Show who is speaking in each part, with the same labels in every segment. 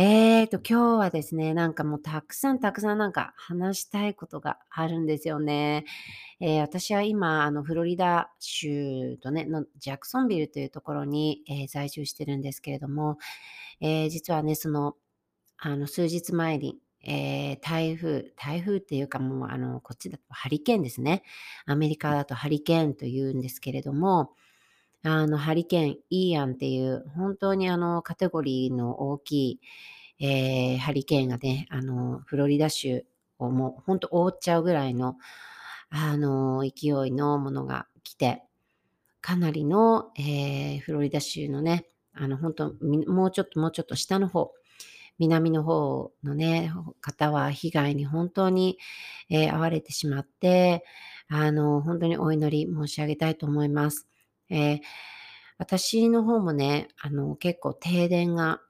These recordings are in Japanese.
Speaker 1: えーと、今日はですね、なんかもうたくさんたくさんなんか話したいことがあるんですよね。えー、私は今、あの、フロリダ州とね、のジャクソンビルというところに、えー、在住してるんですけれども、えー、実はね、その、あの、数日前に、えー、台風、台風っていうかもう、あの、こっちだとハリケーンですね。アメリカだとハリケーンというんですけれども、あの、ハリケーン、イーアンっていう、本当にあの、カテゴリーの大きい、えー、ハリケーンがね、あの、フロリダ州をもう本当覆っちゃうぐらいの、あの、勢いのものが来て、かなりの、えー、フロリダ州のね、あの、本当もうちょっともうちょっと下の方、南の方のね、方は被害に本当に、えー、遭われてしまって、あの、本当にお祈り申し上げたいと思います。えー、私の方もね、あの、結構停電が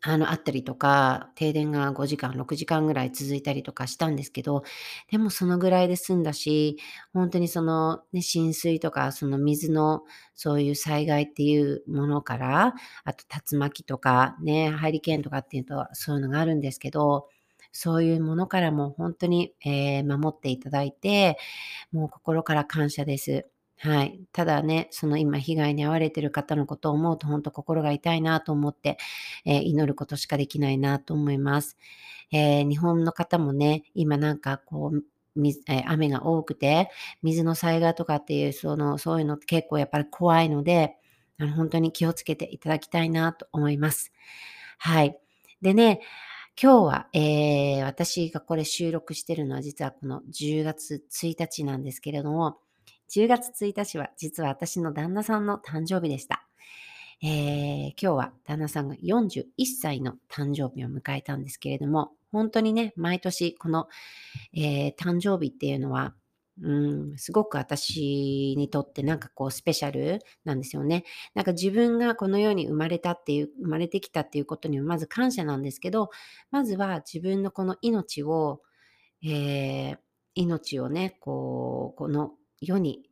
Speaker 1: あの、あったりとか、停電が5時間、6時間ぐらい続いたりとかしたんですけど、でもそのぐらいで済んだし、本当にその、ね、浸水とか、その水のそういう災害っていうものから、あと竜巻とかね、ハリケーンとかっていうとそういうのがあるんですけど、そういうものからも本当に、えー、守っていただいて、もう心から感謝です。はい。ただね、その今被害に遭われてる方のことを思うと本当心が痛いなと思って、えー、祈ることしかできないなと思います。えー、日本の方もね、今なんかこう、水え、雨が多くて、水の災害とかっていう、その、そういうのって結構やっぱり怖いので、あの本当に気をつけていただきたいなと思います。はい。でね、今日は、えー、私がこれ収録してるのは実はこの10月1日なんですけれども、10月1日は実は私の旦那さんの誕生日でした。えー、今日は旦那さんが41歳の誕生日を迎えたんですけれども、本当にね、毎年この、えー、誕生日っていうのは、うん、すごく私にとってなんかこうスペシャルなんですよね。なんか自分がこの世に生まれたっていう、生まれてきたっていうことにはまず感謝なんですけど、まずは自分のこの命を、えー、命をね、こう、この世に、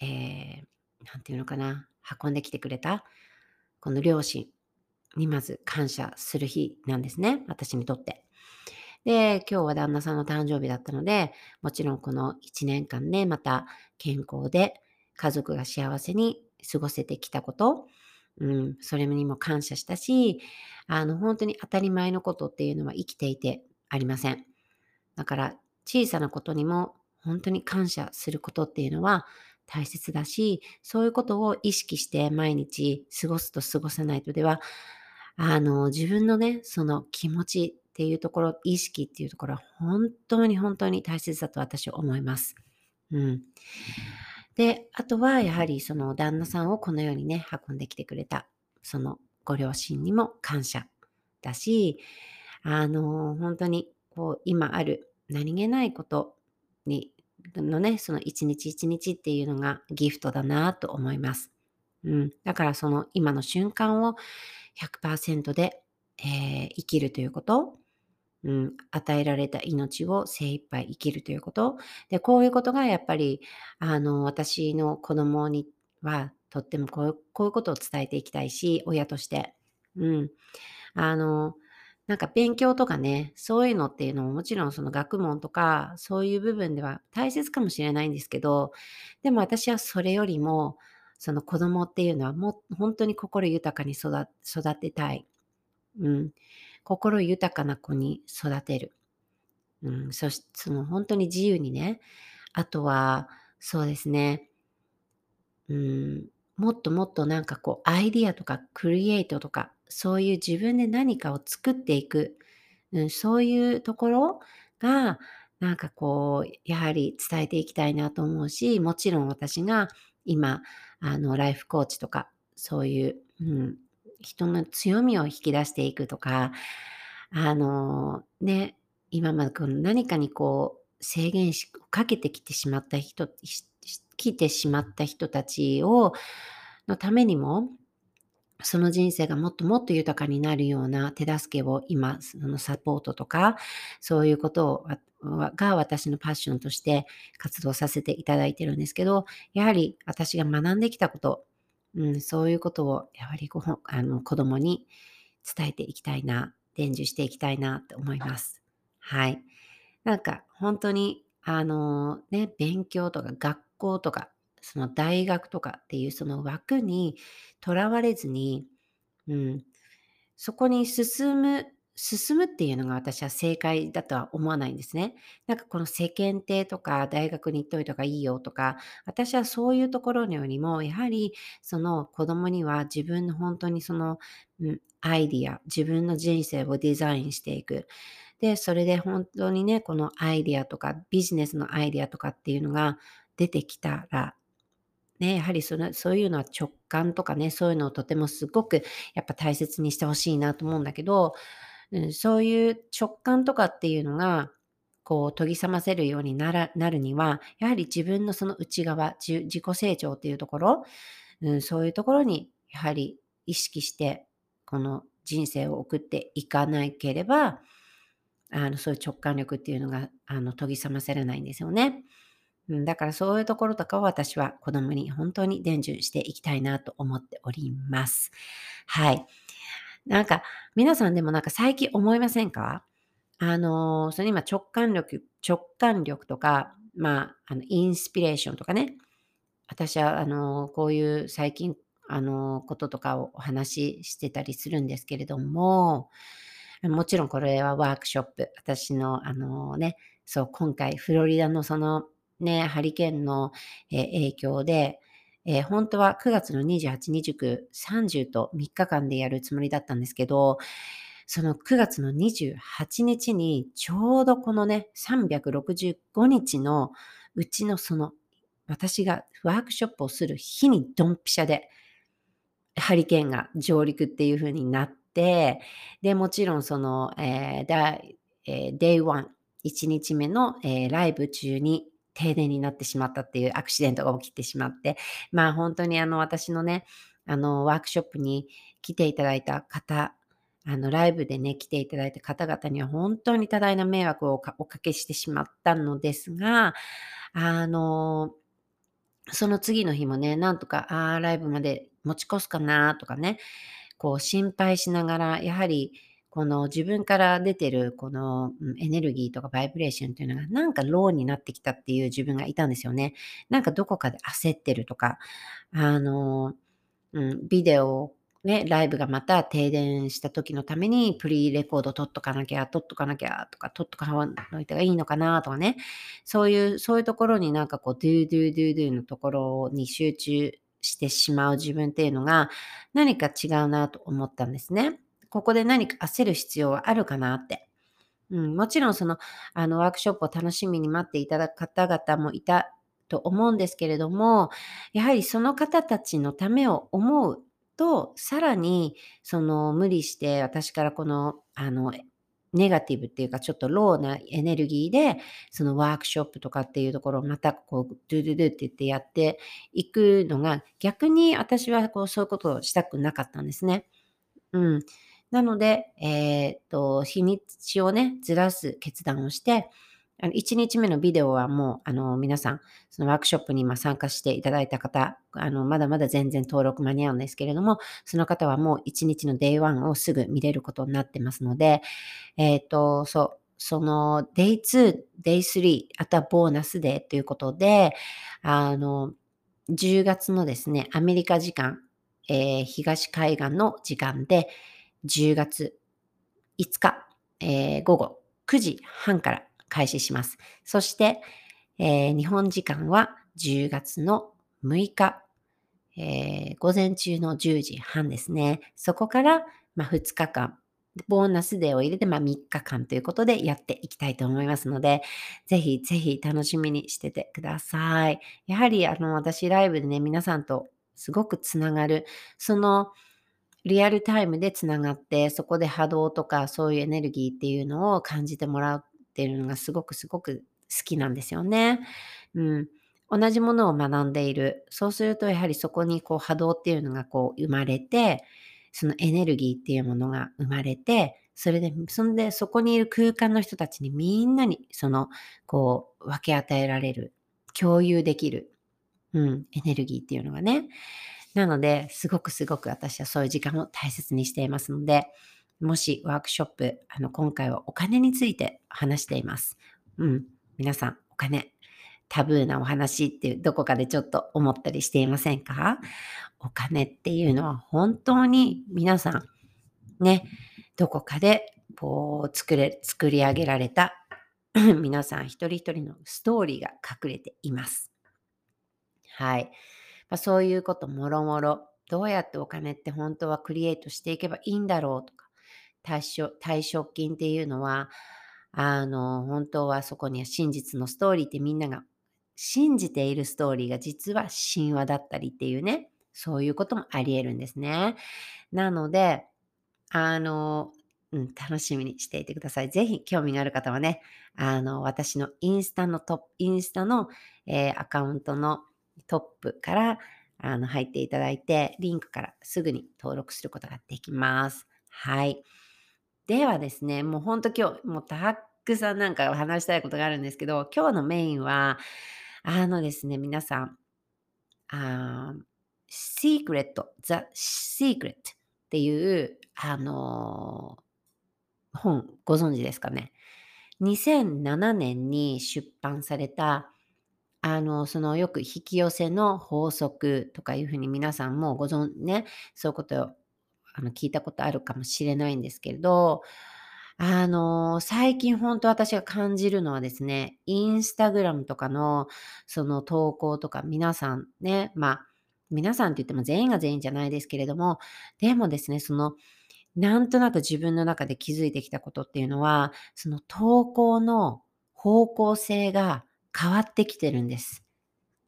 Speaker 1: えー、ていうのかな、運んできてくれた、この両親にまず感謝する日なんですね。私にとって。で、今日は旦那さんの誕生日だったので、もちろんこの1年間ね、また健康で家族が幸せに過ごせてきたこと、うん、それにも感謝したし、あの、本当に当たり前のことっていうのは生きていてありません。だから、小さなことにも本当に感謝することっていうのは大切だし、そういうことを意識して毎日過ごすと過ごさないとでは、あの、自分のね、その気持ちっていうところ、意識っていうところは本当に本当に大切だと私は思います。うん。で、あとはやはりその旦那さんをこのようにね、運んできてくれた、そのご両親にも感謝だし、あの、本当にこう今ある何気ないことにのね、その一日一日っていうのがギフトだなと思います。うん。だからその今の瞬間を100%で、えー、生きるということ、うん、与えられた命を精一杯生きるということ。で、こういうことがやっぱり、あの、私の子供にはとってもこういうこういうことを伝えていきたいし、親として。うん。あの、なんか勉強とかね、そういうのっていうのももちろんその学問とかそういう部分では大切かもしれないんですけど、でも私はそれよりも、その子供っていうのはもう本当に心豊かに育てたい。うん。心豊かな子に育てる。うん。そして、その本当に自由にね。あとは、そうですね。うん。もっともっとなんかこうアイディアとかクリエイトとかそういう自分で何かを作っていく、うん、そういうところがなんかこうやはり伝えていきたいなと思うしもちろん私が今あのライフコーチとかそういう、うん、人の強みを引き出していくとかあのね今までこの何かにこう制限しかけてきてしまった人来てしまった人たちをのためにも、その人生がもっともっと豊かになるような手助けを今、そのサポートとか、そういうことが私のパッションとして活動させていただいてるんですけど、やはり私が学んできたこと、うん、そういうことをやはりごあの子供に伝えていきたいな、伝授していきたいなって思います。はい。なんか本当に、あのね、勉強とか学校とかその大学とかっていうその枠にとらわれずに、うん、そこに進む、進むっていうのが私は正解だとは思わないんですね。なんかこの世間体とか大学に行っといた方がいいよとか、私はそういうところよりも、やはりその子供には自分の本当にその、うん、アイディア、自分の人生をデザインしていく。で、それで本当にね、このアイディアとかビジネスのアイディアとかっていうのが出てきたら、ね、やはりそのそういうのは直感とかね、そういうのをとてもすごくやっぱ大切にしてほしいなと思うんだけど、うん、そういう直感とかっていうのが、こう研ぎ澄ませるようにならなるには、やはり自分のその内側、自己成長っていうところ、うん、そういうところにやはり意識して、この人生を送っていかなければ、あのそういう直感力っていうのがあの研ぎ澄ませられないんですよね。うん、だからそういうところとかを私は子供に本当に伝授していきたいなと思っております。はい。なんか皆さんでもなんか最近思いませんか？あの、その今直感力、直感力とか、まあ、あの、インスピレーションとかね。私は、あの、こういう最近、あの、こととかをお話ししてたりするんですけれども、もちろんこれはワークショップ。私の、あのね、そう、今回フロリダのそのね、ハリケーンの、え影響で、えー、本当は9月の28、29、30と3日間でやるつもりだったんですけど、その9月の28日にちょうどこのね、365日のうちのその私がワークショップをする日にドンピシャでハリケーンが上陸っていう風になって、で、もちろんその、えー、だえー、Day 1、1日目の、えー、ライブ中に停電になってしまったっていうアクシデントが起きてしまって、まあ本当にあの私のね、あのワークショップに来ていただいた方、あのライブでね、来ていただいた方々には本当に多大な迷惑をおかけしてしまったのですが、あの、その次の日もね、なんとか、ああ、ライブまで持ち越すかなとかね、こう心配しながら、やはりこの自分から出てるこのエネルギーとかバイブレーションというのがなんか low になってきたっていう自分がいたんですよね。なんかどこかで焦ってるとか、あの、うん、ビデオね、ライブがまた停電した時のために pre-record 撮っとかなきゃ、撮っとかなきゃとか、撮っとかない方がいいのかなとかね、そういう、そういうところになんかこう、 do do do do のところに集中してしまう自分っていうのが何か違うなと思ったんですね。ここで何か焦る必要はあるかなって。うん、もちろんその、あの、ワークショップを楽しみに待っていただく方々もいたと思うんですけれども、やはりその方たちのためを思うと、さらに、その、無理して私からこの、あの、ネガティブっていうか、ちょっとローなエネルギーで、そのワークショップとかっていうところをまたこう、ドゥドゥドゥって言ってやっていくのが、逆に私はこう、そういうことをしたくなかったんですね。うん。なので、えっ、と、日にちをね、ずらす決断をして、あの1日目のビデオはもう、あの、皆さん、そのワークショップに今参加していただいた方、あの、まだまだ全然登録間に合うんですけれども、その方はもう1日の Day1 をすぐ見れることになってますので、えっ、と、そう、その Day2、Day3、あとはボーナスデーということで、あの、10月のですね、アメリカ時間、えー、東海岸の時間で、10月5日、えー、午後9時半から開始します。そして、えー、日本時間は10月の6日、えー、午前中の10時半ですね。そこから、まあ、2日間、ボーナスデーを入れて、まあ、3日間ということでやっていきたいと思いますので、ぜひぜひ楽しみにしててください。やはり、あの、私ライブでね、皆さんとすごくつながる、その、リアルタイムでつながって、そこで波動とかそういうエネルギーっていうのを感じてもらっているのがすごくすごく好きなんですよね。うん。同じものを学んでいる。そうすると、やはりそこにこう波動っていうのがこう生まれて、そのエネルギーっていうものが生まれて、それで、そんで、そこにいる空間の人たちにみんなに、その、こう、分け与えられる、共有できる、うん、エネルギーっていうのがね。なので、すごくすごく私はそういう時間を大切にしていますので、もしワークショップ、あの、今回はお金について話しています。うん、皆さん、お金、タブーなお話っていうどこかでちょっと思ったりしていませんか？お金っていうのは本当に皆さんね、どこかでこう作れ作り上げられた皆さん一人一人のストーリーが隠れています。はい。まあ、そういうこともろもろ、どうやってお金って本当はクリエイトしていけばいいんだろうとか、対退職金っていうのは、あの、本当はそこには真実のストーリーってみんなが信じているストーリーが実は神話だったりっていうね、そういうこともあり得るんですね。なので、あの、うん、楽しみにしていてください。ぜひ興味がある方はね、あの、私のインスタのトップ、インスタの、えー、アカウントのトップからあの入っていただいて、リンクからすぐに登録することができます。はい。ではですね、もうほんと今日、もうたくさんなんか話したいことがあるんですけど、今日のメインは、あのですね、皆さん、あ Secret, The Secret っていう、あのー、本、ご存知ですかね。2007年に出版された、あの、そのよく引き寄せの法則とかいうふうに皆さんもご存知ね、そういうことをあの聞いたことあるかもしれないんですけれど、あの、最近本当私が感じるのはですね、インスタグラムとかのその投稿とか皆さんね、まあ、皆さんって言っても全員が全員じゃないですけれども、でもですね、その、なんとなく自分の中で気づいてきたことっていうのは、その投稿の方向性が変わってきてるんです。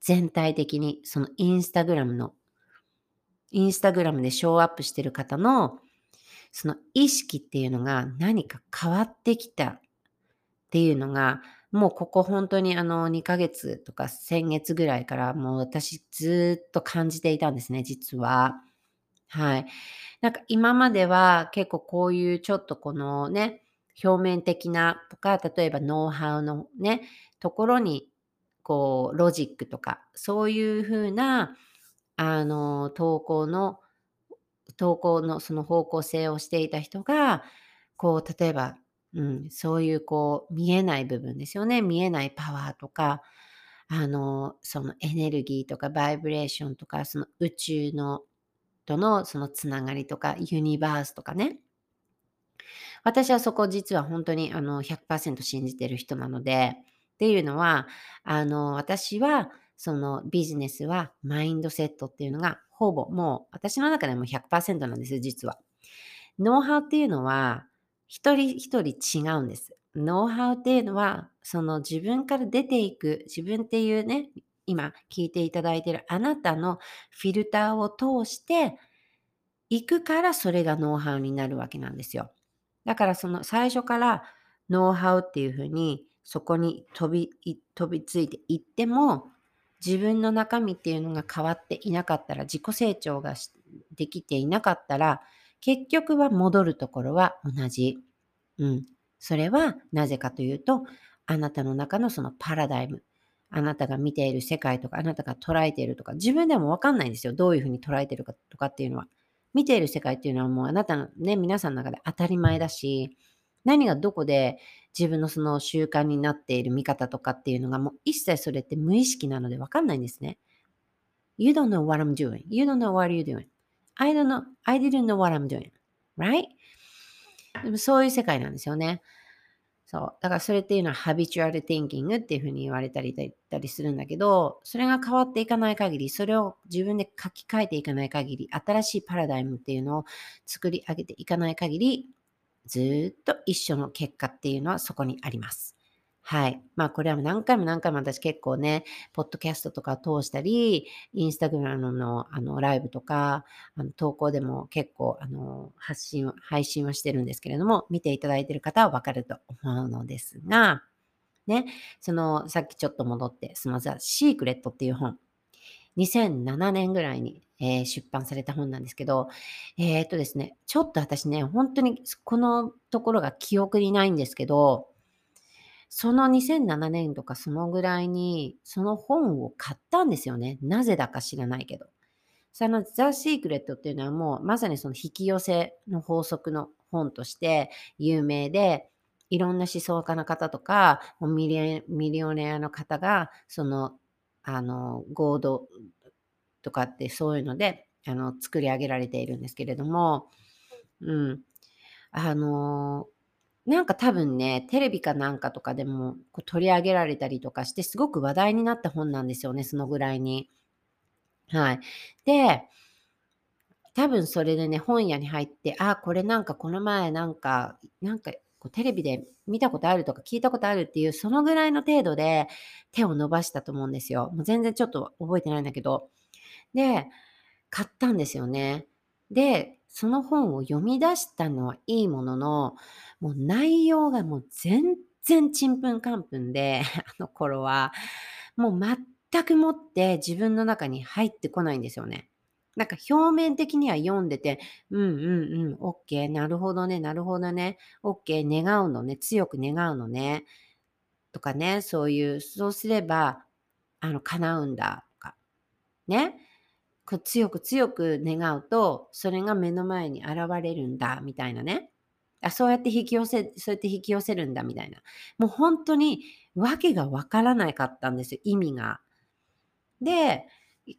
Speaker 1: 全体的に、そのインスタグラムの、インスタグラムでショーアップしてる方のその意識っていうのが何か変わってきたっていうのが、もうここ本当にあの2ヶ月とか先月ぐらいからもう私ずっと感じていたんですね、実は。はい。なんか今までは結構こういうちょっとこのね、表面的なとか、例えばノウハウのね、ところにこうロジックとか、そういうふうなあの投稿の投稿のその方向性をしていた人が、こう、例えば、うん、そういうこう、見えない部分ですよね。見えないパワーとか、あの、そのエネルギーとかバイブレーションとか、その宇宙のとのそのつながりとか、ユニバースとかね。私はそこ実は本当にあの100%信じてる人なので、っていうのは、あの、私はそのビジネスはマインドセットっていうのがほぼもう私の中でも100%なんです、実は。ノウハウっていうのは一人一人違うんです。ノウハウっていうのはその自分から出ていく自分っていうね、今聞いていただいてるあなたのフィルターを通していくからそれがノウハウになるわけなんですよ。だからその最初からノウハウっていうふうにそこに飛び飛びついていっても自分の中身っていうのが変わっていなかったら、自己成長ができていなかったら、結局は戻るところは同じ。うん。それはなぜかというと、あなたの中のそのパラダイム、あなたが見ている世界とか、あなたが捉えているとか、自分でもわかんないんですよ。どういうふうに捉えてるかとかっていうのは。見ている世界っていうのはもうあなたのね、皆さんの中で当たり前だし、何がどこで自分のその習慣になっている見方とかっていうのがもう一切それって無意識なのでわかんないんですね。You don't know what I'm doing. You don't know what you're doing. I don't know. I didn't know what I'm doing. Right? でもそういう世界なんですよね。そう。だからそれっていうのは habitual thinking っていうふうに言われたりたりするんだけど、それが変わっていかない限り、それを自分で書き換えていかない限り、新しいパラダイムっていうのを作り上げていかない限り、ずっと一緒の結果っていうのはそこにあります。はい。まあこれは何回も何回も私結構ね、ポッドキャストとか通したり、インスタグラムのあのライブとか、あの投稿でも結構あの発信、配信はしてるんですけれども、見ていただいてる方はわかると思うのですが、ね、その、さっきちょっと戻って、そのザ・シークレットっていう本。2007年ぐらいに、えー、出版された本なんですけど、えー、っとですね、ちょっと私ね、本当にこのところが記憶にないんですけど、その2007年とかそのぐらいに、その本を買ったんですよね。なぜだか知らないけど。そのザ・シークレットっていうのはもうまさにその引き寄せの法則の本として有名で、いろんな思想家の方とか、ミリミリオネアの方が、その、あの、合同とかってそういうので、あの、作り上げられているんですけれども、うん。あの、なんか多分ね、テレビかなんかとかでもこう取り上げられたりとかして、すごく話題になった本なんですよね、そのぐらいに。はい。で、多分それでね、本屋に入って、あ、これなんかこの前なんか、なんかこうテレビで見たことあるとか聞いたことあるっていう、そのぐらいの程度で手を伸ばしたと思うんですよ。もう全然ちょっと覚えてないんだけど。で、買ったんですよね。で、その本を読み出したのはいいものの、もう内容がもう全然ちんぷんかんぷんで、あの頃は、もう全くもって自分の中に入ってこないんですよね。なんか表面的には読んでて、うんうんうん、OK、なるほどね、なるほどね、OK、願うのね、強く願うのね、とかね、そういう、そうすれば、あの、叶うんだ、とか、ね、強く強く願うと、それが目の前に現れるんだ、みたいなね。あそうやって引き寄せ、そうやって引き寄せるんだ、みたいな。もう本当に、わけがわからなかったんですよ、意味が。で、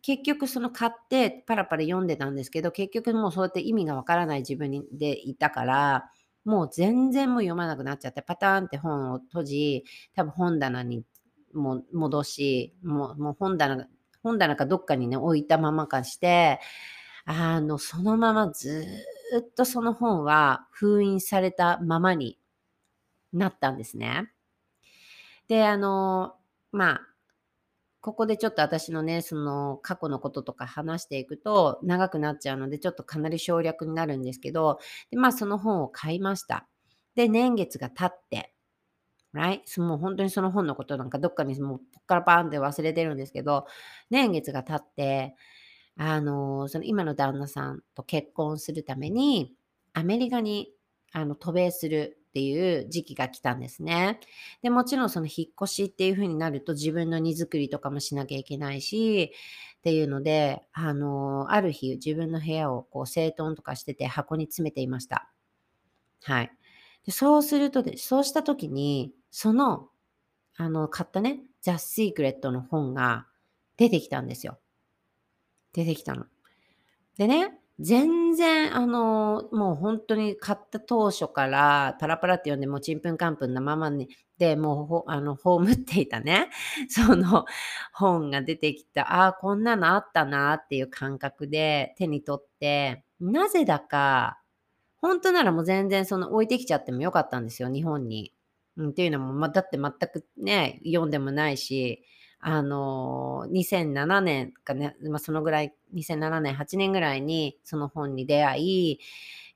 Speaker 1: 結局その買ってパラパラ読んでたんですけど、結局もうそうやって意味がわからない自分でいたから、もう全然もう読まなくなっちゃって、パターンって本を閉じ、多分本棚にも戻し、もうもう本棚、本棚かどっかにね、置いたままかして、あの、そのままずっとその本は封印されたままになったんですね。で、あの、まあ、ここでちょっと私のね、その過去のこととか話していくと長くなっちゃうので、ちょっとかなり省略になるんですけど、でまあその本を買いました。で、年月が経って、right? もう本当にその本のことなんかどっかにもうポッからパーンって忘れてるんですけど、年月が経って、あの、その今の旦那さんと結婚するために、アメリカにあの渡米するっていう時期が来たんですね。で、もちろんその引っ越しっていう風になると自分の荷造りとかもしなきゃいけないし、っていうので、あの、ある日自分の部屋をこう整頓とかしてて箱に詰めていました。はい。でそうするとで、そうした時に、その、あの、買ったね、ザ・シークレットの本が出てきたんですよ。出てきたの。でね、全然、あの、もう本当に買った当初からパラパラって読んで、もうちんぷんかんぷんなままに、で、もうほ、あの、葬っていたね、その本が出てきた、ああ、こんなのあったなっていう感覚で手に取って、なぜだか、本当ならもう全然その置いてきちゃってもよかったんですよ、日本に。うん、っていうのも、ま、だって全くね、読んでもないし、あの、2007年かね、まあ、そのぐらい、2007年、8年ぐらいにその本に出会い、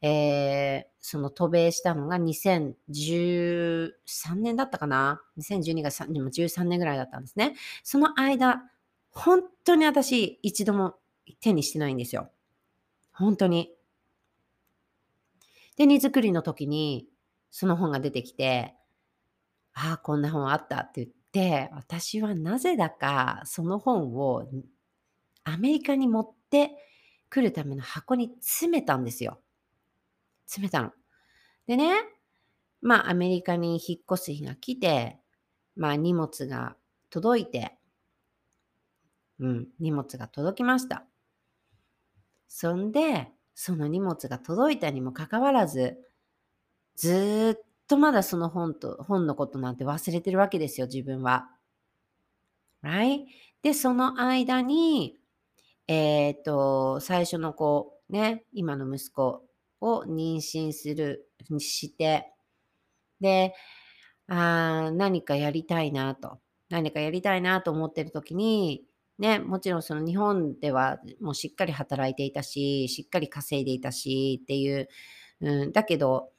Speaker 1: えー、その渡米したのが2013年だったかな ?2012 が13年ぐらいだったんですね。その間、本当に私一度も手にしてないんですよ。本当に。で、荷造りの時にその本が出てきて、ああ、こんな本あったって言って、私はなぜだかその本をアメリカに持ってくるための箱に詰めたんですよ。詰めたの。でね、まあアメリカに引っ越す日が来て、まあ荷物が届いて、うん、荷物が届きました。そんで、その荷物が届いたにもかかわらず、ずっとまだその本と、本のことなんて忘れてるわけですよ、自分は。right? で、その間に、えっ、ー、と、最初の子、ね、今の息子を妊娠する、にして、で、あ何かやりたいなと。何かやりたいなと思ってる時に、ね、もちろんその日本ではもうしっかり働いていたし、しっかり稼いでいたしっていう、うん、だけど、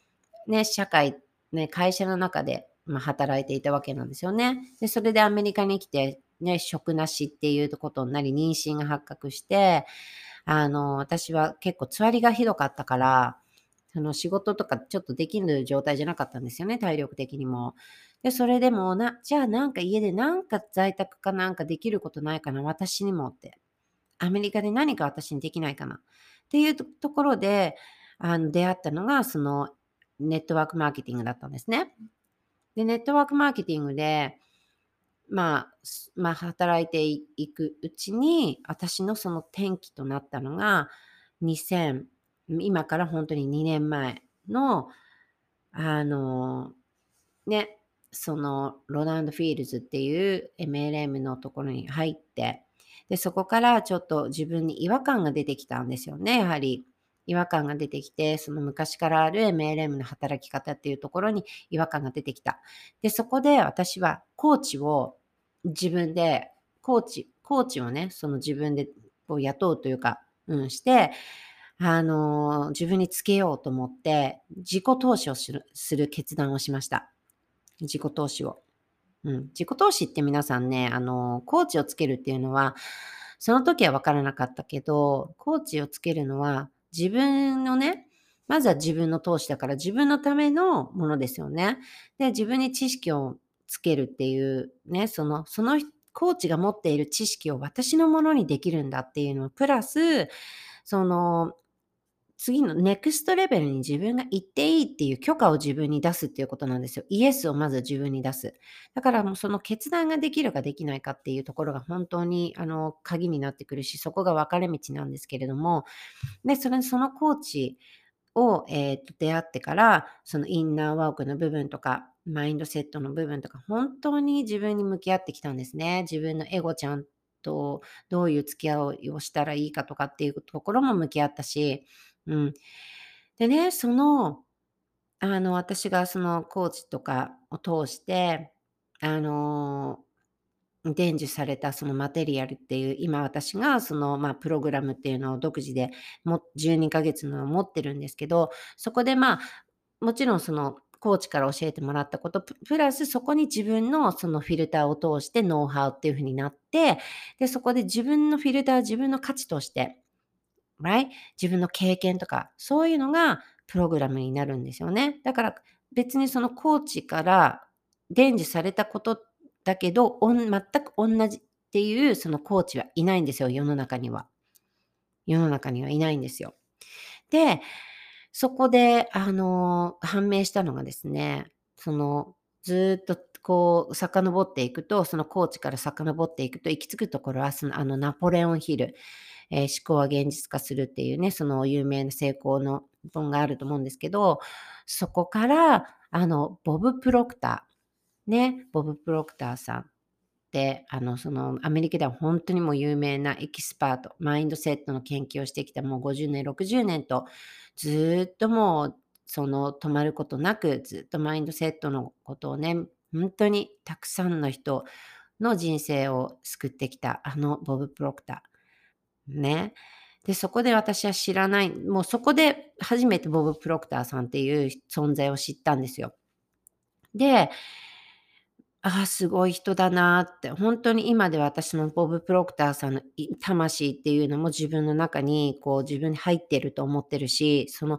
Speaker 1: ね、社会ね、会社の中でまあ、働いていたわけなんですよね。で、それでアメリカに来て、ね、職なしっていうことになり、妊娠が発覚して、あの、私は結構つわりがひどかったから、その仕事とかちょっとできる状態じゃなかったんですよね、体力的にも。で、それでもな、じゃあなんか家でなんか在宅かなんかできることないかな、私にもって。アメリカで何か私にできないかな。っていうところで、あの出会ったのが、そのネットワークマーケティングだったんですね。で、ネットワークマーケティングで、まあ、まあ、働いていくうちに、私のその転機となったのが、2000、今から本当に2年前の、あの、ね、その Rodan and Fields っていう MLM のところに入って、で、そこからちょっと自分に違和感が出てきたんですよね、やはり。違和感が出てきて、その昔からある MLM の働き方っていうところに違和感が出てきた。で、そこで私はコーチを自分で、コーチ、コーチをね、その自分でこう雇うというか、うん、して、あのー、自分につけようと思って、自己投資をするする決断をしました。自己投資を。うん、自己投資って皆さんね、あのー、コーチをつけるっていうのは、その時は分からなかったけど、コーチをつけるのは、自分のね、まずは自分の投資だから自分のためのものですよね。で、自分に知識をつけるっていうね、その、そのコーチが持っている知識を私のものにできるんだっていうのプラス、その、次のネクストレベルに自分が行っていいっていう許可を自分に出すっていうことなんですよ。イエスをまず自分に出す。だからもうその決断ができるかできないかっていうところが本当にあの鍵になってくるし、そこが分かれ道なんですけれども、で、それそのコーチを、えー、と出会ってから、そのインナーワークの部分とか、マインドセットの部分とか、本当に自分に向き合ってきたんですね。自分のエゴちゃんとどういう付き合いをしたらいいかとかっていうところも向き合ったし、うん。でね、その、あの、私がそのコーチとかを通して、あの、伝授されたそのマテリアルっていう、今私がその、まあ、プログラムっていうのを独自でも12ヶ月の持ってるんですけど、そこでまあ、もちろんそのコーチから教えてもらったこと、プラスそこに自分のそのフィルターを通してノウハウっていう風になって、で、そこで自分のフィルター、自分の価値として、right? 自分の経験とか、そういうのがプログラムになるんですよね。だから別にそのコーチから伝授されたことだけど、全く同じっていうそのコーチはいないんですよ、世の中には。世の中にはいないんですよ。で、そこで、あの、判明したのがですね、その、ずっとこう、遡っていくと、そのコーチから遡っていくと、行き着くところは、その、あの、ナポレオンヒル。えー、思考は現実化するっていうね、その有名な成功の本があると思うんですけど、そこから、あの、ボブ・プロクター、ね、ボブ・プロクターさんっ、あの、その、アメリカでは本当にもう有名なエキスパート、マインドセットの研究をしてきたもう50年、60年と、ずっともう、その、止まることなく、ずっとマインドセットのことをね、本当にたくさんの人の人生を救ってきた、あのボブ・プロクター。ね。で、そこで私は知らない、もうそこで初めてボブ・プロクターさんっていう存在を知ったんですよ。で、ああ、すごい人だなって、本当に今で私のボブ・プロクターさんの魂っていうのも自分の中にこう自分に入ってると思ってるし、その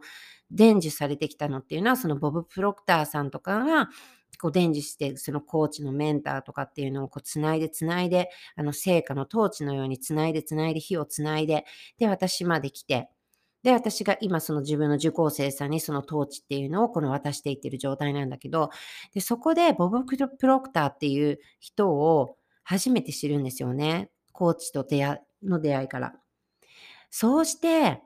Speaker 1: 伝授されてきたのっていうのはそのボブ・プロクターさんとかがこう伝授して、そのコーチのメンターとかっていうのをこうつないでつないで、あの成果の統治のようにつないでつないで火をつないで、で、私まで来て、で、私が今その自分の受講生さんにその統治っていうのをこの渡していってる状態なんだけど、で、そこでボブ・プロクターっていう人を初めて知るんですよね。コーチと出会の出会いから。そうして、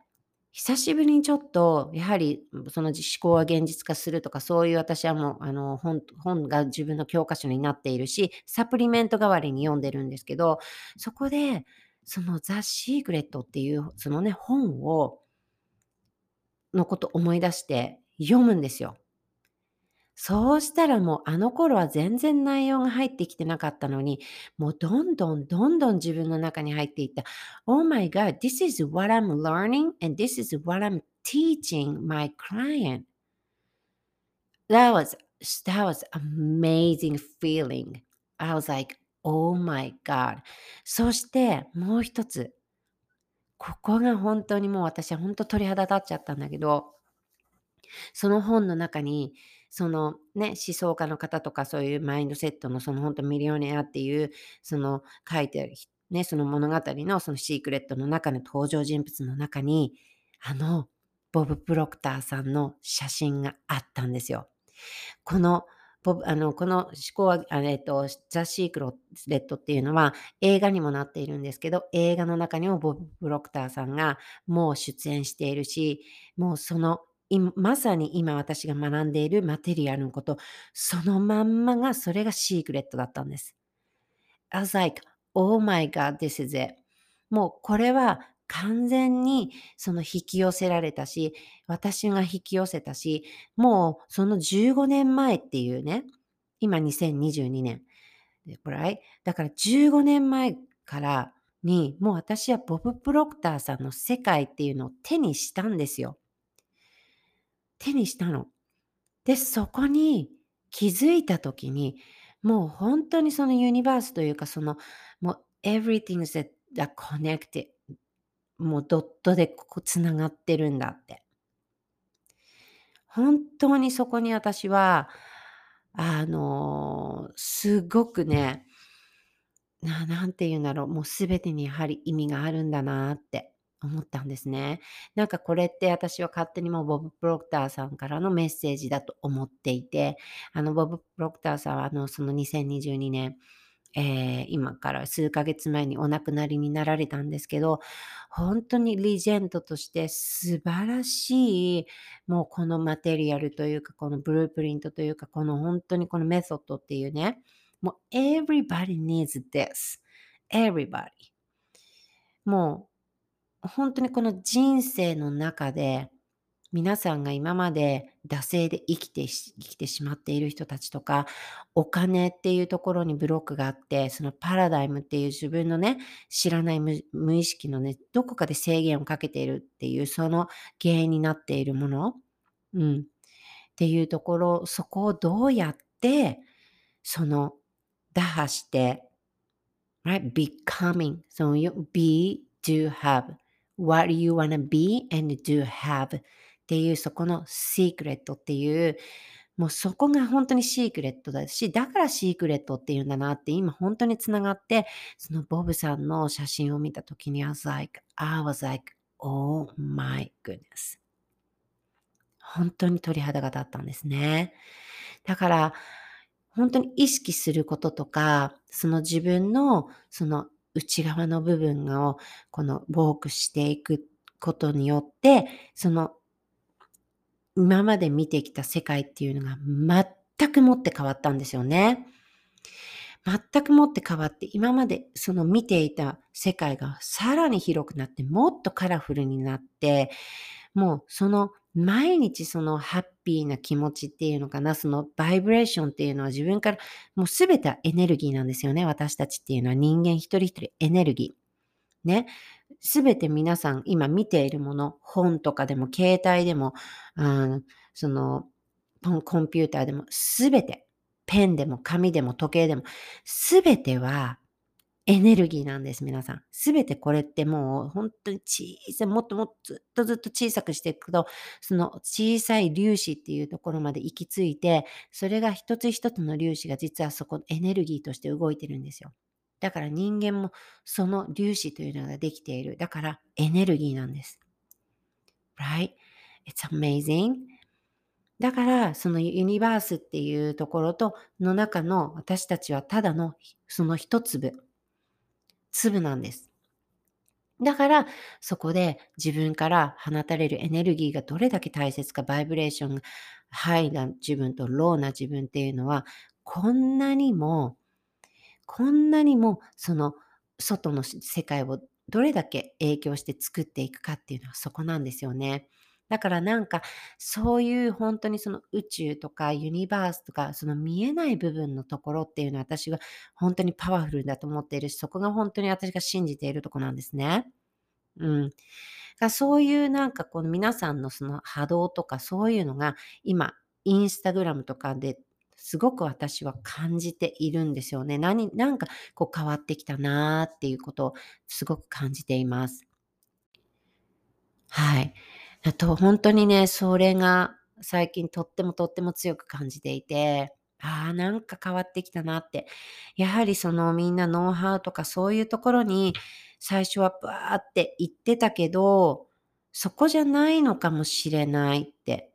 Speaker 1: 久しぶりにちょっと、やはり、その思考は現実化するとか、そういう私はもう、あの、本、本が自分の教科書になっているし、サプリメント代わりに読んでるんですけど、そこで、そのザ・シークレットっていう、そのね、本を、のこと思い出して読むんですよ。そうしたらもうあの頃は全然内容が入ってきてなかったのに、もうどんどんどんどん自分の中に入っていった。Oh my God, this is what I'm learning and this is what I'm teaching my client. That was that was amazing feeling. I was like, oh my god. そしてもう一つ。ここが本当にもう私は本当鳥肌立っちゃったんだけど、その本の中に、そのね、思想家の方とかそういうマインドセットのその本当ミリオネアっていう、その書いてある、ね、その物語のそのシークレットの中の登場人物の中に、あの、ボブ・プロクターさんの写真があったんですよ。このあのこの思考は、えっと、ザ・シークレットっていうのは映画にもなっているんですけど、映画の中にもボブ・プロクターさんがもう出演しているし、もうそのまさに今私が学んでいるマテリアルのこと、そのまんまがそれがシークレットだったんです。I was like, oh my god, this is it. もうこれは完全にその引き寄せられたし、私が引き寄せたし、もうその15年前っていうね、今2022年。これだから15年前からにもう私はボブ・プロクターさんの世界っていうのを手にしたんですよ。手にしたの。で、そこに気づいたときに、もう本当にそのユニバースというか、その、もう everything that connected もうドットでここつながってるんだって。本当にそこに私は、あのすごくね、ななんて言うんだろう、もうすべてにやはり意味があるんだなって思ったんですね。なんかこれって私は勝手にもボブ・プロクターさんからのメッセージだと思っていて、あのボブ・プロクターさんはあのその2022年、えー、今から数ヶ月前にお亡くなりになられたんですけど、本当にリジェンドとして素晴らしい、もうこのマテリアルというか、このブループリントというか、この本当にこのメソッドっていうね、もう everybody needs this. everybody. もう本当にこの人生の中で、皆さんが今まで惰性で生きて生きてしまっている人たちとか、お金っていうところにブロックがあって、そのパラダイムっていう自分のね、知らない無意識のね、どこかで制限をかけているっていう、その原因になっているもの、うん、っていうところ、そこをどうやって、その、打破して、right? becoming, その be, do, have, what you wanna be and do have っていうそこのシークレットっていうもうそこが本当にシークレットだし、だからシークレットっていうんだなって今本当につながって、そのボブさんの写真を見たときに I was like, I was like, oh my goodness. 本当に鳥肌が立ったんですね。だから、本当に意識することとか、その自分のその内側の部分をこのウォークしていくことによって、その今まで見てきた世界っていうのが全くもって変わったんですよね。全くもって変わって、今までその見ていた世界がさらに広くなって、もっとカラフルになって、もうその毎日そのハッピーな気持ちっていうのかな、そのバイブレーションっていうのは自分からもうすべてエネルギーなんですよね。私たちっていうのは人間一人一人エネルギー。ね。すべて皆さん今見ているもの、本とかでも携帯でも、あそのコンピューターでもすべて、ペンでも紙でも時計でも、すべてはエネルギーなんです、皆さん。すべてこれってもう本当に小さい、もっともっとずっとずっと小さくしていくと、その小さい粒子っていうところまで行き着いて、それが一つ一つの粒子が実はそこエネルギーとして動いてるんですよ。だから人間もその粒子というのができている。だからエネルギーなんです。Right? It's amazing. だからそのユニバースっていうところとの中の私たちはただのその一粒。粒なんです。だからそこで自分から放たれるエネルギーがどれだけ大切かバイブレーションがハイな自分とローな自分っていうのはこんなにもこんなにもその外の世界をどれだけ影響して作っていくかっていうのはそこなんですよね。だからなんかそういう本当にその宇宙とかユニバースとかその見えない部分のところっていうのは私は本当にパワフルだと思っているしそこが本当に私が信じているところなんですね。うん。そういうなんかこの皆さんのその波動とかそういうのが今インスタグラムとかですごく私は感じているんですよね。何、なんかこう変わってきたなーっていうことをすごく感じています。はい。あと、本当にね、それが最近とってもとっても強く感じていて、ああ、なんか変わってきたなって。やはりそのみんなノウハウとかそういうところに最初はバーって言ってたけど、そこじゃないのかもしれないって。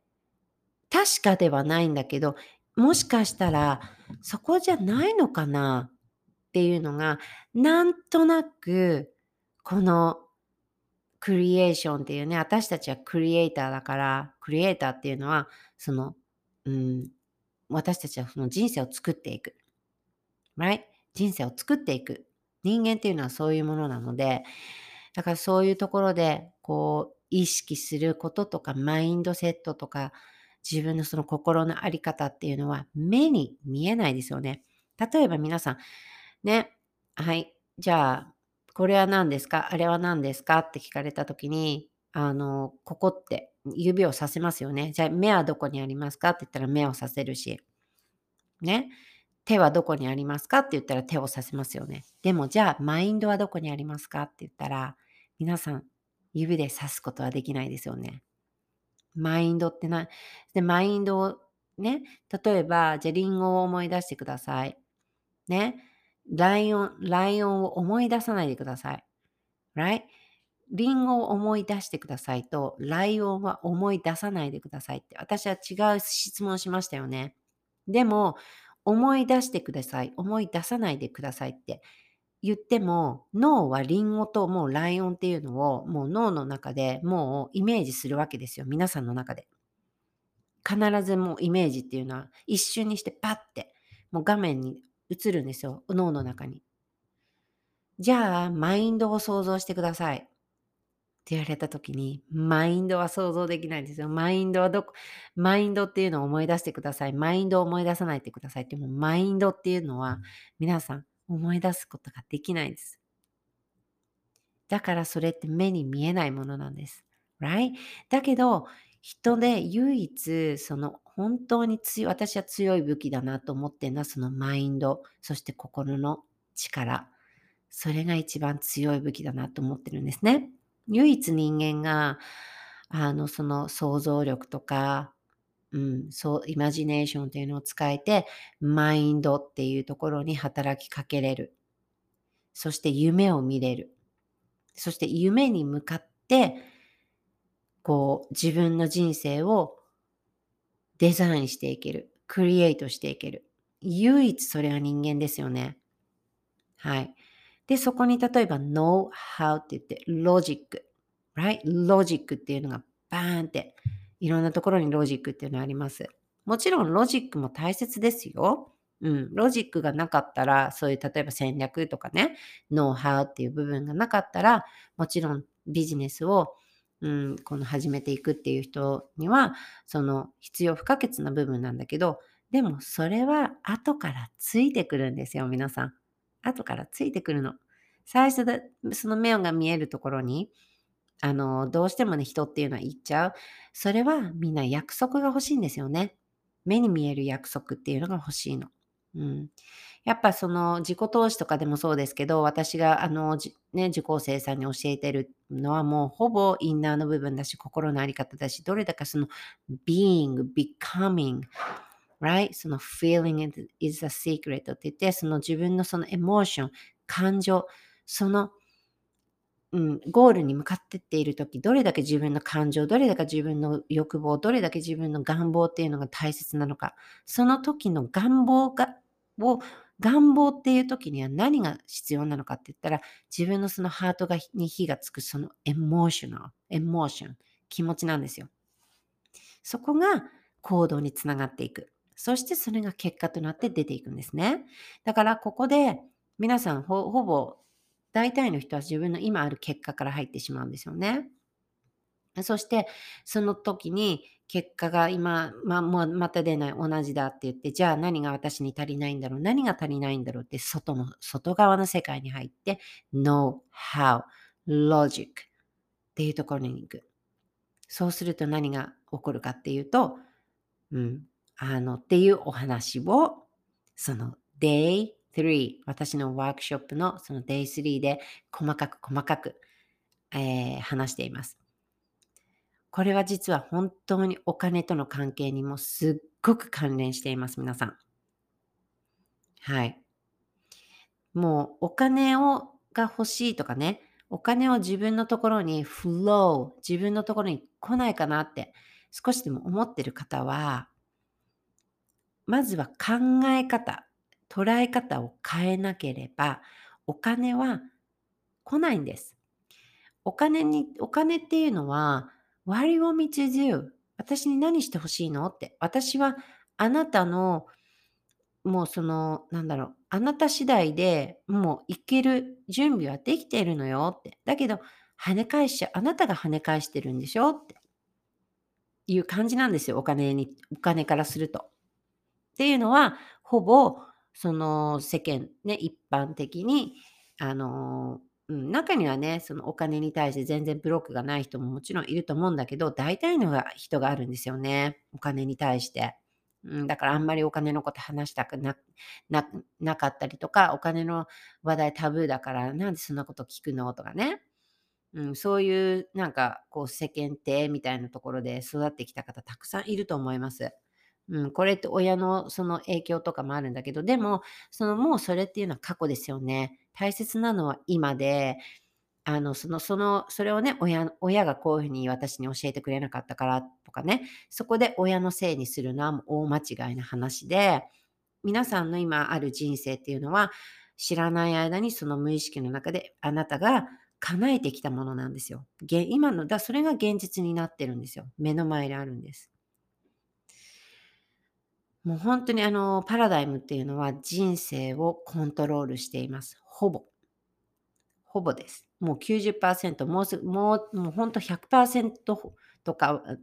Speaker 1: 確かではないんだけど、もしかしたらそこじゃないのかなっていうのが、なんとなく、このクリエーションっていうね、私たちはクリエイターだから、クリエイターっていうのは、その、うん、私たちはその人生を作っていく。right? 人生を作っていく。人間っていうのはそういうものなので、だからそういうところで、こう、意識することとか、マインドセットとか、自分のその心のあり方っていうのは目に見えないですよね。例えば皆さん、ね、はい、じゃあ、これは何ですかあれは何ですか？って聞かれたときに、あの、ここって指をさせますよね。じゃあ、目はどこにありますか？って言ったら目をさせるし、ね。手はどこにありますか？って言ったら手をさせますよね。でも、じゃあ、マインドはどこにありますか？って言ったら、皆さん、指で指すことはできないですよね。マインドってな、で、マインドをね、例えば、じゃあ、リンゴを思い出してください。ね。ライオン、ライオンを思い出さないでください。right? リンゴを思い出してくださいと、ライオンは思い出さないでくださいって、私は違う質問しましたよね。でも、思い出してください、思い出さないでくださいって言っても、脳はリンゴともうライオンっていうのをもう脳の中でもうイメージするわけですよ。皆さんの中で。必ずもうイメージっていうのは一瞬にしてパッてもう画面に映るんですよ。脳の中に。じゃあ、マインドを想像してください。って言われた時に、マインドは想像できないんですよ。マインドはどこ、マインドっていうのを思い出してください。マインドを思い出さないでくださいって、もマインドっていうのは皆さん思い出すことができないんです。だからそれって目に見えないものなんです。Right? だけど、人で唯一、その本当に強い、私は強い武器だなと思ってるのはそのマインド、そして心の力。それが一番強い武器だなと思ってるんですね。唯一人間が、あの、その想像力とか、うん、そう、イマジネーションっていうのを使えて、マインドっていうところに働きかけれる。そして夢を見れる。そして夢に向かって、こう、自分の人生をデザインしていける。クリエイトしていける。唯一それは人間ですよね。はい。で、そこに例えば know how って言って、ロジック。right? ロジックっていうのがバーンって、いろんなところにロジックっていうのあります。もちろんロジックも大切ですよ。うん、ロジックがなかったら、そういう例えば戦略とかね、ノウハウっていう部分がなかったら、もちろんビジネスを、うん、この始めていくっていう人には、その必要不可欠な部分なんだけど、でもそれは後からついてくるんですよ、皆さん。後からついてくるの。最初で、その目が見えるところに、あの、どうしてもね、人っていうのは言っちゃう。それはみんな約束が欲しいんですよね。目に見える約束っていうのが欲しいの。うん。やっぱその自己投資とかでもそうですけど、私があの、ね、受講生さんに教えてるのはもうほぼインナーの部分だし、心のあり方だし、どれだかその being, becoming, right? その feeling is a secret って言って、その自分のそのエモーション、感情、その、うん、ゴールに向かってっている時、どれだけ自分の感情、どれだけ自分の欲望、どれだけ自分の願望っていうのが大切なのか、その時の願望が、を、願望っていう時には何が必要なのかって言ったら、自分のそのハートがに火がつくそのエモーショナル、エモーション、気持ちなんですよ。そこが行動につながっていく。そしてそれが結果となって出ていくんですね。だからここで皆さんほほぼ大体の人は自分の今ある結果から入ってしまうんですよね。そしてその時に結果が今、まもうまた出ない同じだって言ってじゃあ何が私に足りないんだろう何が足りないんだろうって外の外側の世界に入って know how logic っていうところに行くそうすると何が起こるかっていうと、うん、あの、っていうお話を、その Day 3、私のワークショップのその Day 3で細かく細かく、えー、話しています。これは実は本当にお金との関係にもすっごく関連しています、皆さん。はい。もうお金をが欲しいとかね、お金を自分のところにフロー、自分のところに来ないかなって少しでも思ってる方は、まずは考え方、捉え方を変えなければ、お金は来ないんです。お金に、お金っていうのは、What do you want me to do? 私に何してほしいの？って。私はあなたの、もうその、なんだろう、あなた次第でもう行ける準備はできているのよって。だけど、跳ね返しちゃ。あなたが跳ね返してるんでしょっていう感じなんですよ。お金に、お金からすると。っていうのは、ほぼ、その世間ね、一般的に、あのうん、中にはね、そのお金に対して全然ブロックがない人ももちろんいると思うんだけど、大体の人があるんですよね。お金に対して。うん、だからあんまりお金のこと話したくなななかったりとか、お金の話題タブーだからなんでそんなこと聞くの？とかね。うん、そういうなんかこう世間体みたいなところで育ってきた方たくさんいると思います。うん、これって親のその影響とかもあるんだけど、でも、そのもうそれっていうのは過去ですよね。大切なのは今で、あの、その、その、それをね、親、親がこういうふうに私に教えてくれなかったからとかね、そこで親のせいにするのはもう大間違いな話で、皆さんの今ある人生っていうのは、知らない間にその無意識の中であなたが叶えてきたものなんですよ。今の、だそれが現実になってるんですよ。目の前であるんです。もう本当にあの、パラダイムっていうのは人生をコントロールしています。ほぼ。ほぼです。もう90%、もうすもう、もう本当100%とかっ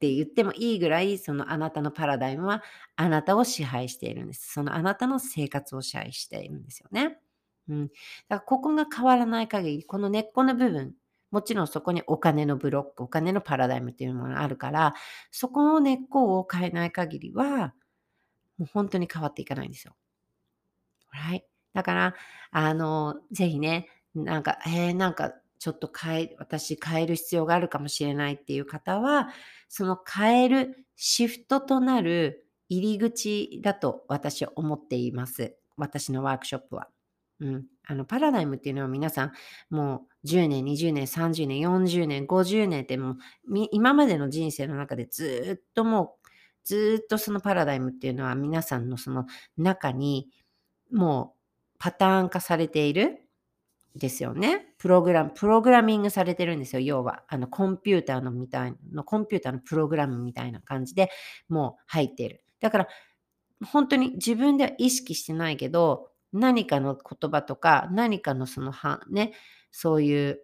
Speaker 1: て言ってもいいぐらい、そのあなたのパラダイムはあなたを支配しているんです。そのあなたの生活を支配しているんですよね。うん。だからここが変わらない限り、この根っこの部分、もちろんそこにお金のブロック、お金のパラダイムっていうものがあるから、そこの根っこを変えない限りは、もう本当に変わっていかないんですよ。Right? だから、あの、ぜひね、なんか、えー、なんか、ちょっと変え、私変える必要があるかもしれないっていう方は、その変えるシフトとなる入り口だと私は思っています。私のワークショップは。うん。あの、パラダイムっていうのは皆さん、もう10年、20年、30年、40年、50年ってもう、今までの人生の中でずっともうずっとそのパラダイムっていうのは皆さんのその中にもうパターン化されているですよね。プログラム、プログラミングされてるんですよ。要は、あの、コンピューターのみたいな、コンピューターのプログラムみたいな感じでもう入っている。だから、本当に自分では意識してないけど、何かの言葉とか、何かのその、ね、そういう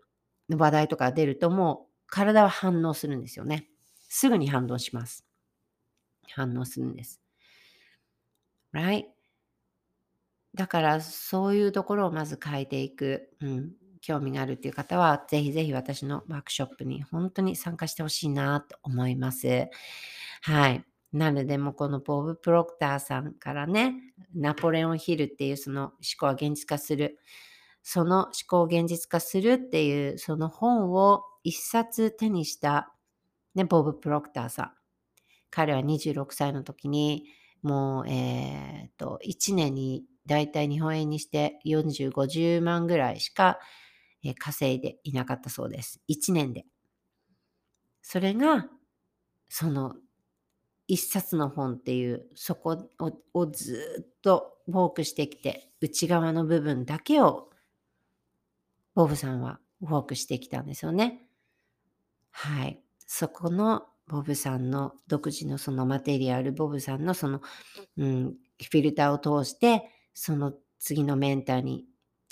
Speaker 1: 話題とか出るともう体は反応するんですよね。すぐに反応します。反応するんです。Right? だからそういうところをまず変えていく、うん、興味があるっていう方は、ぜひぜひ私のワークショップに本当に参加してほしいなと思います。はい。なので、もこのボブ・プロクターさんからね、ナポレオン・ヒルっていうその思考は現実化する、その思考を現実化するっていうその本を一冊手にした、ね、ボブ・プロクターさん。彼は26歳の時に、もう、えっ、と、1年にだいたい日本円にして40、50万ぐらいしか、稼いでいなかったそうです。1年で。それが、その一冊の本っていう、そこををずっとフォークしてきて、内側の部分だけを、ボブさんはフォークしてきたんですよね。はい。そこのボブさんの独自のそのマテリアル、ボブさんのその、うん、フィルターを通して、その次のメンターに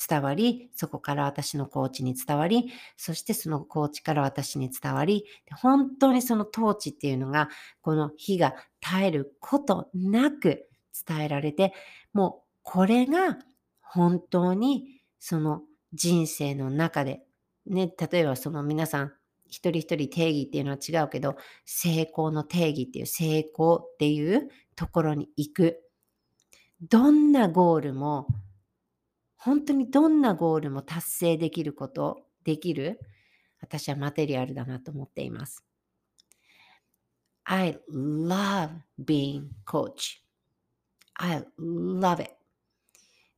Speaker 1: 伝わり、そこから私のコーチに伝わり、そしてそのコーチから私に伝わり、本当にその統治っていうのが、この火が絶えることなく伝えられて、もうこれが本当にその人生の中で、ね、例えばその皆さん一人一人定義っていうのは違うけど、成功の定義っていう、成功っていうところに行く。どんなゴールも、本当にどんなゴールも達成できること、できる、私はマテリアルだなと思っています。I love being coach. I love it.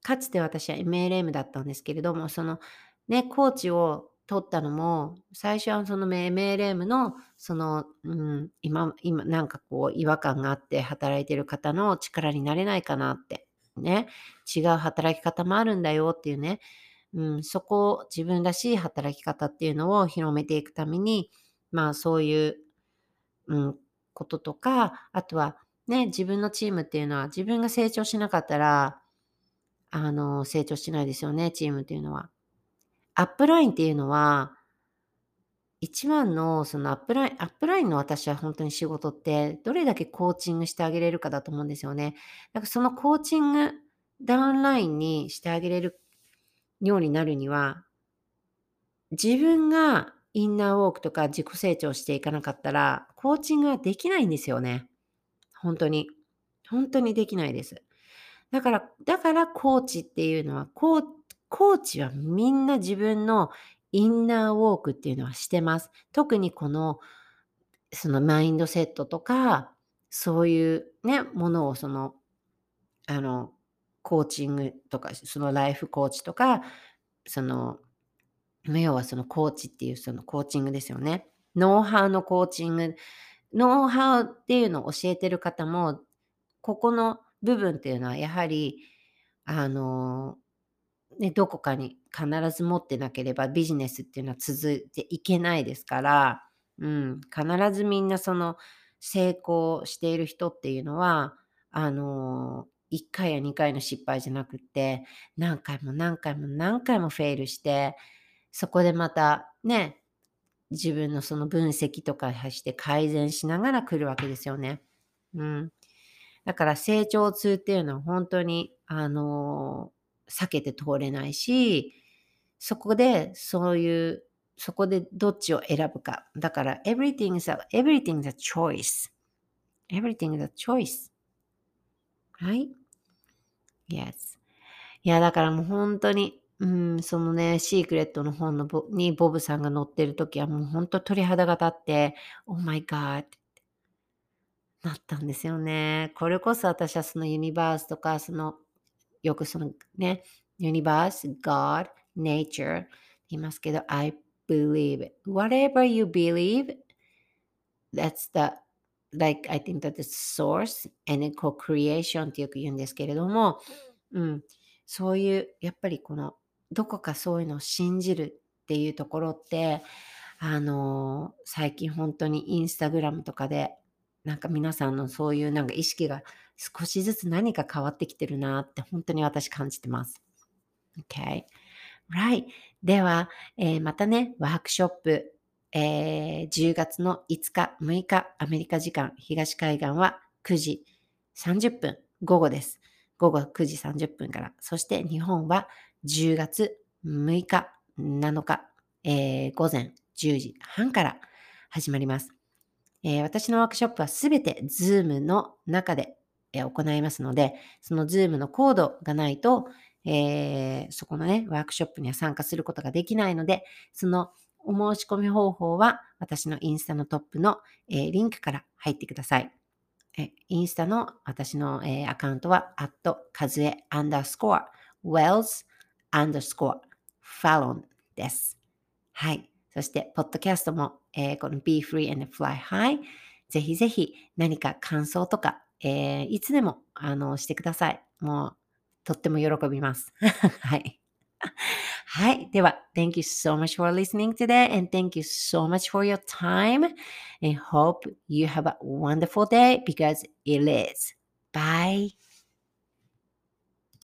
Speaker 1: かつて私は MLM だったんですけれども、そのね、コーチを取ったのも、最初はその MLM の、その、うん、今、今、なんかこう、違和感があって働いてる方の力になれないかなって、ね、違う働き方もあるんだよっていうね、うん、そこを自分らしい働き方っていうのを広めていくために、まあそういう、うん、こととか、あとはね、自分のチームっていうのは自分が成長しなかったら、あの、成長しないですよね、チームっていうのは。 upline っていうのは、一番のその upline、upline の私は本当に仕事って、どれだけコーチングしてあげれるかだと思うんですよね。だからそのコーチング downline にしてあげれるようになるには、自分がインナーウォークとか自己成長していかなかったら、コーチングはできないんですよね。本当に。本当にできないです。だから、だからコーチっていうのは、コーコーチはみんな自分のインナーウォークっていうのはしてます。特にこの、そのマインドセットとか、そういうね、ものをその、あの、コーチングとか、そのライフコーチとか、その、要はそのコーチっていうそのコーチングですよね。ノウハウのコーチング、ノウハウっていうのを教えてる方も、ここの部分っていうのはやはり、あの、ね、どこかに必ず持ってなければビジネスっていうのは続いていけないですから、うん、必ずみんなその成功している人っていうのは、あの、1回や2回の失敗じゃなくって、何回も何回も何回もフェイルして、そこでまたね、自分のその分析とかして改善しながら来るわけですよね。うん。だから成長痛っていうのは本当に、あの避けて通れないし、そこでそういう、そこでどっちを選ぶか。だから everything is a, everything is a choice. Everything is a choice. はい ?Yes. いや、だからもう本当に、うん、そのね、シークレットの本のボにボブさんが載ってる時はもう本当鳥肌が立って、Oh my God! なったんですよね。これこそ私はそのユニバースとか、そのよくそのね、ユニバース、God, Nature って言いますけど、I believe. Whatever you believe, that's the, like, I think that the source and co-creation ってよく言うんですけれども、うん、そういう、やっぱりこの、どこかそういうのを信じるっていうところって、あのー、最近本当にインスタグラムとかで、なんか皆さんのそういうなんか意識が少しずつ何か変わってきてるなって本当に私感じてます。Okay. Right. では、えー、またね、ワークショップ、えー、10月の5日、6日、アメリカ時間、東海岸は9時30分、午後です。午後9時30分から。そして日本は10月6日、7日、えー、午前10時半から始まります。えー、私のワークショップはすべて Zoom の中でえ行いますので、その Zoom のコードがないと、えー、そこのね、ワークショップには参加することができないので、そのお申し込み方法は私のインスタのトップの、えー、リンクから入ってください。えインスタの私の、えー、アカウントは、アットカズエアンダースコア、wells アンダースコア、ファロンです。はい。そして、ポッドキャストも、えー、この Be Free and Fly High、ぜひぜひ何か感想とか、えー、いつでも、あの、してください。もう、とっても喜びます。はい。はい。では、thank you so much for listening today and thank you so much for your time and hope you have a wonderful day because it is. Bye.